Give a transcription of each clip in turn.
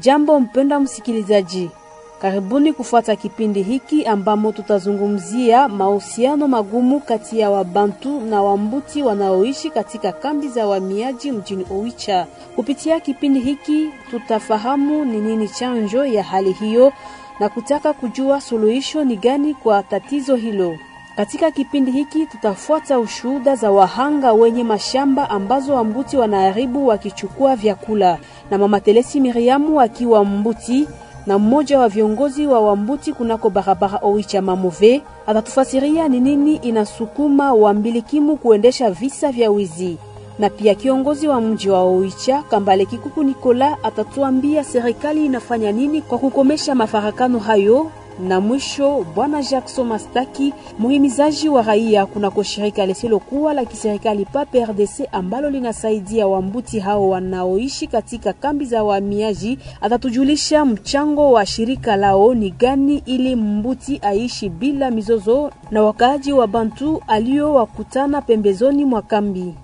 Jambo mpenda msikilizaji, karibuni kufuata kipindi hiki ambamo tutazungumzia mahusiano magumu kati ya Wabantu na Wambuti wanaoishi katika kambi za wahamiaji mjini Oicha. Kupitia kipindi hiki tutafahamu ni nini chanjo ya hali hiyo na kutaka kujua suluhisho ni gani kwa tatizo hilo. Katika kipindi hiki tutafuata ushuhuda za wahanga wenye mashamba ambazo Wambuti wanaharibu wakichukua vyakula, na Mama Telesi Miriamu akiwa Mbuti na mmoja wa viongozi wa Wambuti kunako barabara Oicha Mamove atatufasiria ni nini inasukuma wambilikimu kuendesha visa vya wizi, na pia kiongozi wa mji wa Oicha Kambale Kikuku Nikola atatuambia serikali inafanya nini kwa kukomesha mafarakano hayo na mwisho bwana Jackson Mastaki, muhimizaji wa raia kunako shirika lisilokuwa la kiserikali PAPRDC ambalo linasaidia wambuti hao wanaoishi katika kambi za wahamiaji, atatujulisha mchango wa shirika lao ni gani ili mbuti aishi bila mizozo na wakaaji wa Bantu aliowakutana pembezoni mwa kambi.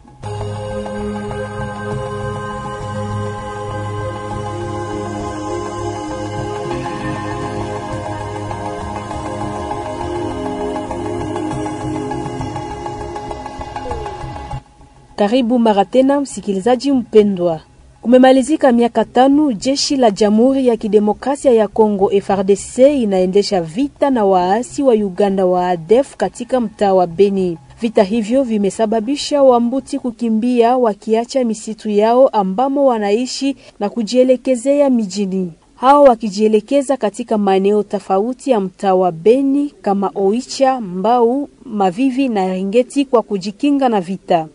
Karibu mara tena msikilizaji mpendwa. Kumemalizika miaka tano, jeshi la Jamhuri ya Kidemokrasia ya Kongo FARDC inaendesha vita na waasi wa Uganda wa ADF katika mtaa wa Beni. Vita hivyo vimesababisha Wambuti kukimbia wakiacha misitu yao ambamo wanaishi na kujielekezea mijini. Hao wakijielekeza katika maeneo tofauti ya mtaa wa Beni kama Oicha, Mbau, Mavivi na Ringeti kwa kujikinga na vita.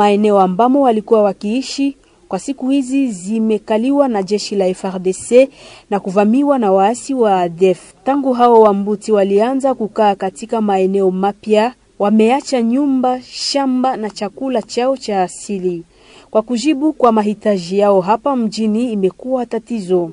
Maeneo ambamo walikuwa wakiishi kwa siku hizi zimekaliwa na jeshi la FARDC na kuvamiwa na waasi wa ADF. Tangu hao Wambuti walianza kukaa katika maeneo mapya, wameacha nyumba, shamba na chakula chao cha asili. Kwa kujibu kwa mahitaji yao hapa mjini imekuwa tatizo.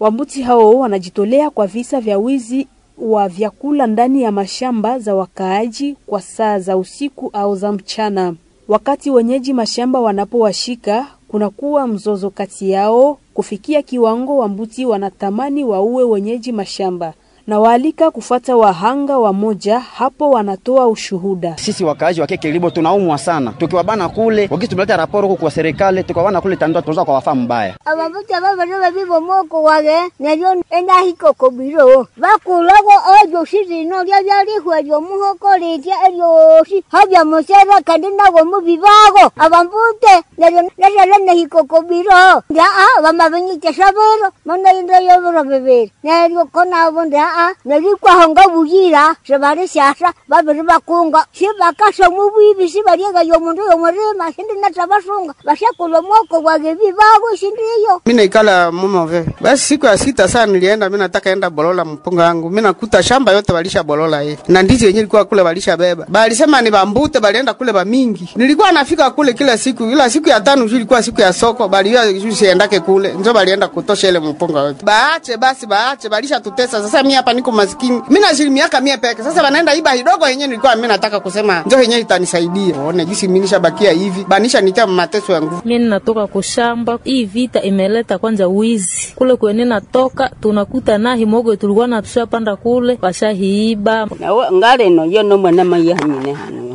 Wambuti hao wanajitolea kwa visa vya wizi wa vyakula ndani ya mashamba za wakaaji kwa saa za usiku au za mchana. Wakati wenyeji mashamba wanapowashika kunakuwa mzozo kati yao. Kufikia kiwango Wambuti wanatamani waue wenyeji mashamba na waalika kufata wahanga wa moja hapo, wanatoa ushuhuda. Sisi wakaaji wa Kekelibo tunaumwa sana, tukiwabana kule wakati tumeleta raporo huko kwa serikali, tukiwabana kule tando tunaweza kwa wafaa mbaya ababuti ababana bibo moko wage neryo enda hiko kobiro. Bakulago ojo sirino lya byalihwe lyo muhoko litya elyosi habya mosera kandi nago mubibago abambute neryo neryo hiko kobiro. Ndia a bamabinyite manda mana inda bebe ndio kona konabo a nerikwaho buyira sebari syasa babiri bakunga sibakasa mubwibi sibariega yomundu yomurima sindi natabasunga bashakulwa mwoko gwage bibago sindiyo mi naikala mumove basi siku ya sita saa nilienda mi nataka enda bolola mpunga yangu mi nakuta shamba yote walisha bolola ye. Na ndizi yenye ilikuwa kule walisha beba. Balisema ni bambute balienda kule bamingi nilikuwa nafika kule kila siku ila siku ya tano ilikuwa siku ya soko. Baliwa siendake kule. Njo balienda kutosha ile mpunga yote. Baache basi baache balisha tutesa. Sasa mi hapa niko maskini Mimi na shilingi miaka mia peke. Sasa banaenda iba hidogo yenyewe nilikuwa mimi nataka kusema njo yenyewe itanisaidia. Uone jinsi mimi nishabakia hivi. Banisha nitia mateso ya nguvu. Mi ninatoka kushamba. Hii vita imeleta kwanza wizi. Kule kwenye natoka tunakuta na himogo tulikuwa na tushapanda kule. Washahiiba ngale no yo no mwana mayi hanyine hanu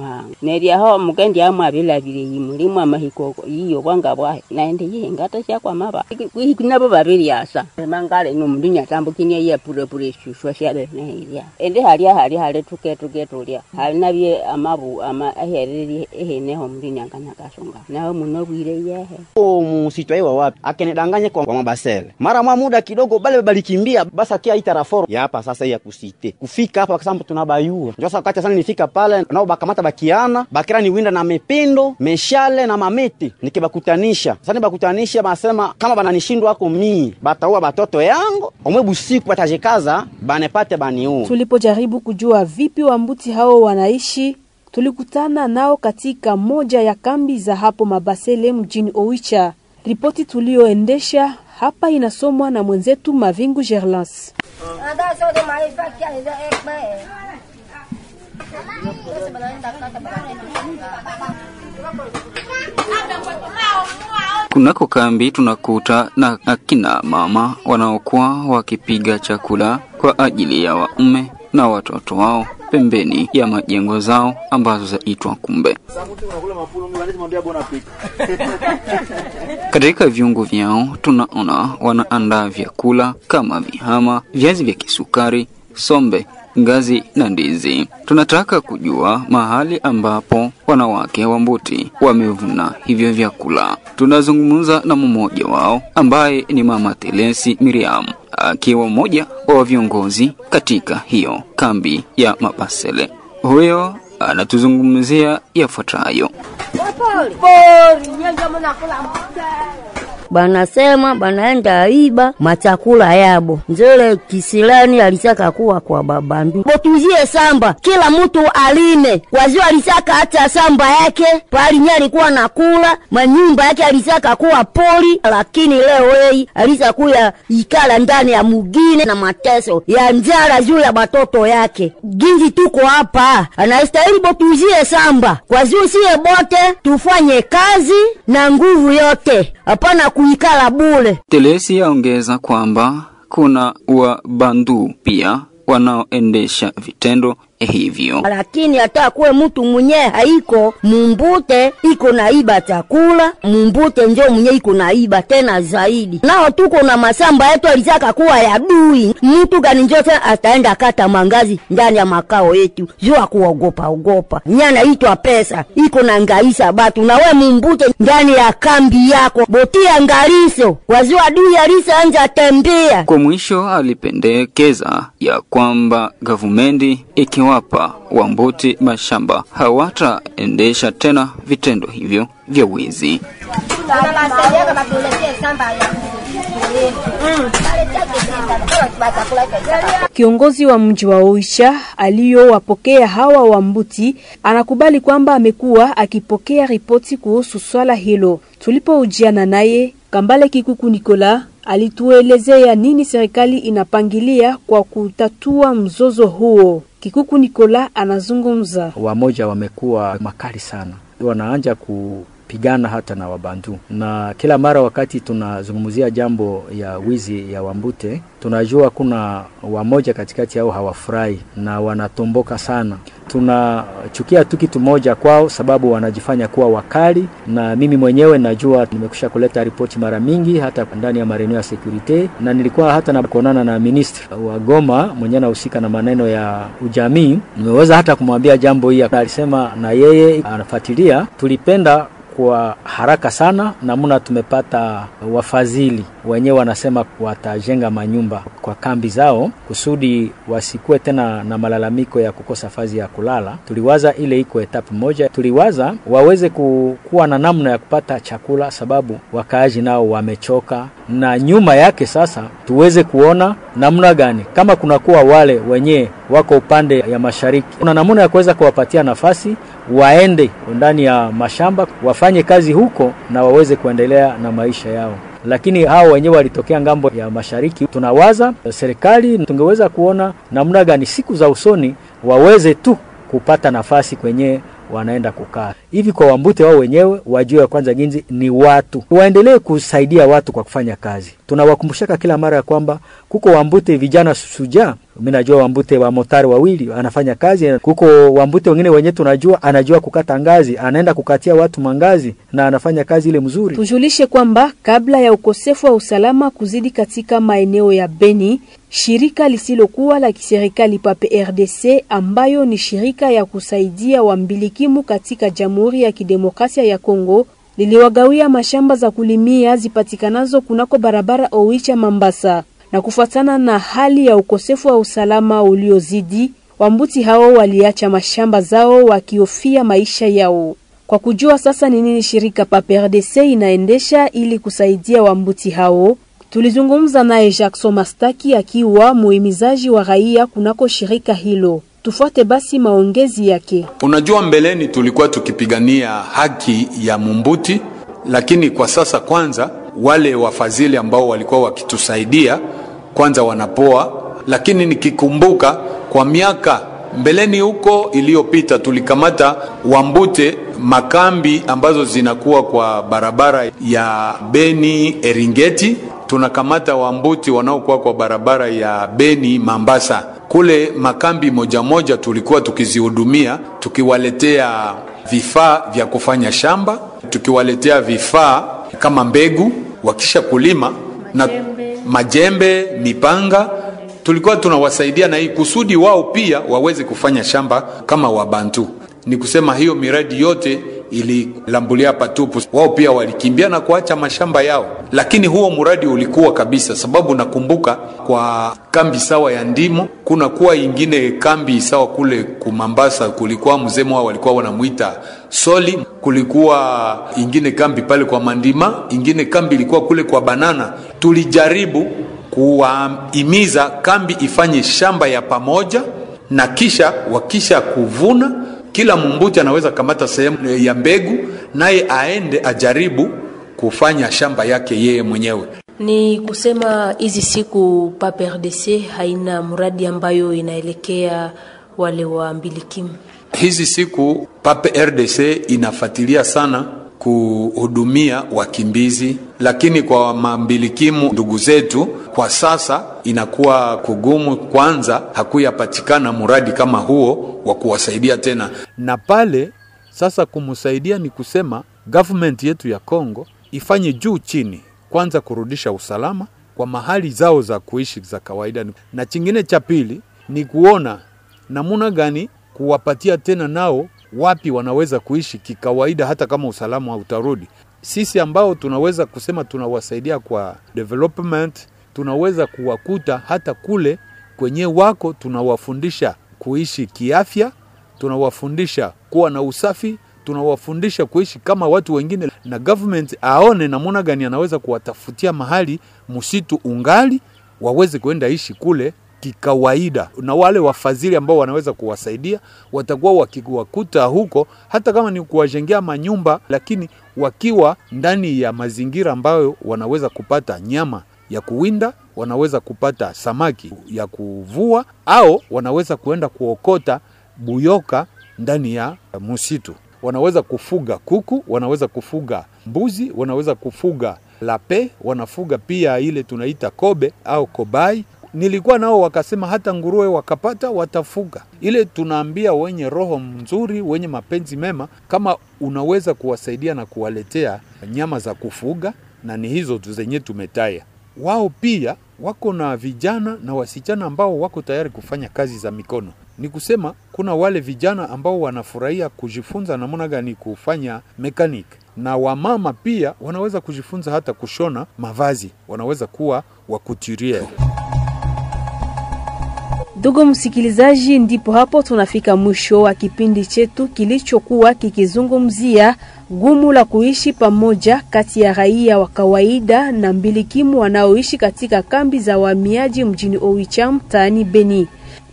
ha neria ho mukendi amwe abilabire yimulimu amahiko yiyo bwanga bwahe. Naende yingata shakwa maba. Nabo babiri asa. Mangale no mundu nyatambukinia ye pure pure shushwa shabe nehiria ende halia hali hali tuke tulia hali nabye amabu ama ahereri eheneho mundu nyanganya kasonga nawe muno bwire yehe o musitwa iwa wapi? Akenedanganye kwa, kwa mabasele. Mara mwa muda kidogo bale balikimbia basa kia itaraforo yapa sasa ya kusite. Kufika hapa kasambu tunabayua ndio sasa sana nifika pale nao bakamata bakiana bakira ni winda na mependo meshale na mameti nikibakutanisha sasa nibakutanisha basema kama bananishindwa ako mii bataua batoto yango omwe busiku batajikaza banepate baniua Tulipojaribu kujua vipi Wambuti hao wanaishi, tulikutana nao katika moja ya kambi za hapo Mabasele mjini Oicha. Ripoti tuliyoendesha Hapa inasomwa na mwenzetu Mavingu Gerlans. Kunako kambi tunakuta na akina mama wanaokuwa wakipiga chakula kwa ajili ya waume na watoto wao pembeni ya majengo zao ambazo zaitwa kumbe. Katika viungo vyao tunaona wanaandaa vyakula kama vihama, viazi vya kisukari, sombe, ngazi na ndizi. Tunataka kujua mahali ambapo wanawake wa Mbuti wamevuna hivyo vyakula. Tunazungumza na mmoja wao ambaye ni Mama Telesi Miriam akiwa mmoja wa viongozi katika hiyo kambi ya Mapasele. Huyo anatuzungumzia yafuatayo. Banasema banaenda iba machakula yabo. Njele kisilani alisaka kuwa kwa babandu botuzie samba kila mtu alime. Wazio alisaka hata samba yake pali nye alikuwa nakula manyumba yake alisaka kuwa poli lakini leo wei alisa kuya ikala ndani ya mugine na mateso ya njala juu ya batoto yake. Ginji tuko hapa anastahili botuzie samba. Wazio siye bote tufanye kazi na nguvu yote. Hapana kuikala bule. Telesi aongeza kwamba kuna wabandu pia wanaoendesha vitendo hivyo. lakini hata kuwe mtu mwenye haiko mumbute iko naiba chakula mumbute njo mwenye iko naiba tena zaidi. Nao tuko na masamba yetu alizaka kuwa ya dui. Mtu gani njo tena ataenda kata mangazi ndani ya makao yetu? Jua kuogopa ogopa. Nyana itwa pesa iko na ngaisa batu. Na we mumbute ndani ya kambi yako botia ngariso, waziwa dui alisa anja tembea. Kwa mwisho alipendekeza ya kwamba gavumenti ikiwapa Wambuti mashamba hawataendesha tena vitendo hivyo vya wizi. Kiongozi wa mji wa Oisha aliyowapokea hawa Wambuti anakubali kwamba amekuwa akipokea ripoti kuhusu swala hilo. Tulipoujiana naye, Kambale Kikuku Nikola alituelezea nini serikali inapangilia kwa kutatua mzozo huo. Kikuku Nikola anazungumza. wamoja wamekuwa makali sana, wanaanja kupigana hata na Wabantu, na kila mara wakati tunazungumzia jambo ya wizi ya Wambute, tunajua kuna wamoja katikati yao hawafurahi na wanatomboka sana. Tunachukia tu kitu moja kwao, sababu wanajifanya kuwa wakali, na mimi mwenyewe najua, nimekusha kuleta ripoti mara mingi hata ndani ya mareneo ya security, na nilikuwa hata na kuonana na ministri wa Goma mwenyewe anahusika na maneno ya ujamii. Nimeweza hata kumwambia jambo hii, alisema na yeye anafuatilia. Tulipenda kwa haraka sana namna tumepata wafadhili wenyewe wanasema watajenga manyumba kwa kambi zao kusudi wasikuwe tena na malalamiko ya kukosa fazi ya kulala. Tuliwaza ile iko etapu moja, tuliwaza waweze ku- kuwa na namna ya kupata chakula, sababu wakaaji nao wamechoka, na nyuma yake sasa tuweze kuona namna gani kama kunakuwa wale wenye wako upande ya mashariki, kuna namna ya kuweza kuwapatia nafasi waende ndani ya mashamba wafanye kazi huko na waweze kuendelea na maisha yao lakini hao wenyewe walitokea ng'ambo ya mashariki. Tunawaza serikali tungeweza kuona namna gani siku za usoni waweze tu kupata nafasi kwenye wanaenda kukaa hivi. Kwa Wambute wao wenyewe wajue kwanza ginzi ni watu, waendelee kusaidia watu kwa kufanya kazi. Tunawakumbushaka kila mara ya kwamba kuko Wambute vijana sujaa mimi najua Wambute wa motari wawili anafanya kazi, kuko Wambute wengine wenye tunajua anajua kukata ngazi, anaenda kukatia watu mangazi na anafanya kazi ile mzuri. Tujulishe kwamba kabla ya ukosefu wa usalama kuzidi katika maeneo ya Beni, shirika lisilokuwa la kiserikali Pape RDC ambayo ni shirika ya kusaidia wambilikimu katika Jamhuri ya Kidemokrasia ya Kongo liliwagawia mashamba za kulimia zipatikanazo kunako barabara Oicha Mambasa na kufuatana na hali ya ukosefu wa usalama uliozidi, Wambuti hao waliacha mashamba zao wakihofia maisha yao. Kwa kujua sasa ni nini shirika PAPRDC inaendesha ili kusaidia Wambuti hao, tulizungumza naye Jackson Mastaki akiwa muhimizaji wa raia kunako shirika hilo. Tufuate basi maongezi yake. Unajua, mbeleni tulikuwa tukipigania haki ya Mumbuti lakini kwa sasa kwanza wale wafadhili ambao walikuwa wakitusaidia kwanza wanapoa, lakini nikikumbuka kwa miaka mbeleni huko iliyopita tulikamata Wambute makambi ambazo zinakuwa kwa barabara ya Beni Eringeti, tunakamata Wambuti wanaokuwa kwa barabara ya Beni Mambasa. Kule makambi moja moja tulikuwa tukizihudumia, tukiwaletea vifaa vya kufanya shamba, tukiwaletea vifaa kama mbegu. Wakisha kulima na majembe, mipanga tulikuwa tunawasaidia na hii kusudi wao pia waweze kufanya shamba kama Wabantu. Ni kusema hiyo miradi yote ililambulia patupu, wao pia walikimbia na kuacha mashamba yao, lakini huo mradi ulikuwa kabisa, sababu nakumbuka kwa kambi sawa ya ndimo, kuna kuwa ingine kambi sawa kule kumambasa, kulikuwa mzemo wao walikuwa wanamwita Soli, kulikuwa ingine kambi pale kwa Mandima, ingine kambi ilikuwa kule kwa Banana. Tulijaribu kuwahimiza kambi ifanye shamba ya pamoja, na kisha wakisha kuvuna, kila mumbuti anaweza kamata sehemu ya mbegu, naye aende ajaribu kufanya shamba yake yeye mwenyewe. Ni kusema hizi siku PAPRDC haina mradi ambayo inaelekea wale wa mbilikimu. Hizi siku PAPE RDC inafuatilia sana kuhudumia wakimbizi, lakini kwa mambilikimu ndugu zetu kwa sasa inakuwa kugumu. Kwanza hakuyapatikana mradi kama huo wa kuwasaidia tena, na pale sasa kumsaidia ni kusema government yetu ya Kongo ifanye juu chini, kwanza kurudisha usalama kwa mahali zao za kuishi za kawaida, na chingine cha pili ni kuona namuna gani kuwapatia tena nao wapi wanaweza kuishi kikawaida, hata kama usalama hautarudi. Sisi ambao tunaweza kusema tunawasaidia kwa development, tunaweza kuwakuta hata kule kwenye wako, tunawafundisha kuishi kiafya, tunawafundisha kuwa na usafi, tunawafundisha kuishi kama watu wengine, na government aone namuna gani anaweza kuwatafutia mahali msitu ungali waweze kuenda ishi kule kikawaida, na wale wafadhili ambao wanaweza kuwasaidia watakuwa wakiwakuta huko, hata kama ni kuwajengea manyumba, lakini wakiwa ndani ya mazingira ambayo wanaweza kupata nyama ya kuwinda, wanaweza kupata samaki ya kuvua, au wanaweza kuenda kuokota buyoka ndani ya msitu. Wanaweza kufuga kuku, wanaweza kufuga mbuzi, wanaweza kufuga lape, wanafuga pia ile tunaita kobe au kobai nilikuwa nao wakasema hata nguruwe wakapata watafuga. Ile tunaambia wenye roho mzuri, wenye mapenzi mema, kama unaweza kuwasaidia na kuwaletea nyama za kufuga, na ni hizo zenye tumetaya. Wao pia wako na vijana na wasichana ambao wako tayari kufanya kazi za mikono. Ni kusema kuna wale vijana ambao wanafurahia kujifunza namna gani kufanya mekanik, na wamama pia wanaweza kujifunza hata kushona mavazi, wanaweza kuwa wakuturiere. Ndugu msikilizaji, ndipo hapo tunafika mwisho wa kipindi chetu kilichokuwa kikizungumzia gumu la kuishi pamoja kati ya raia wa kawaida na mbilikimu wanaoishi katika kambi za wahamiaji mjini Oicha mtaani Beni.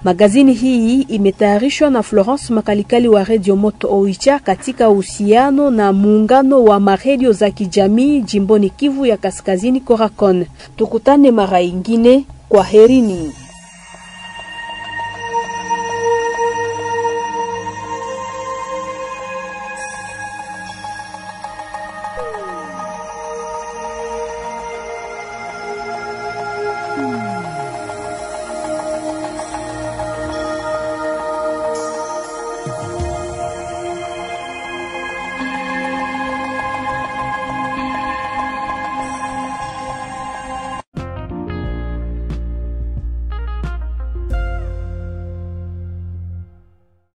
Magazini hii imetayarishwa na Florence Makalikali wa Radio Moto Oicha katika uhusiano na muungano wa maredio za kijamii jimboni Kivu ya Kaskazini Korakon. Tukutane mara ingine, kwa herini.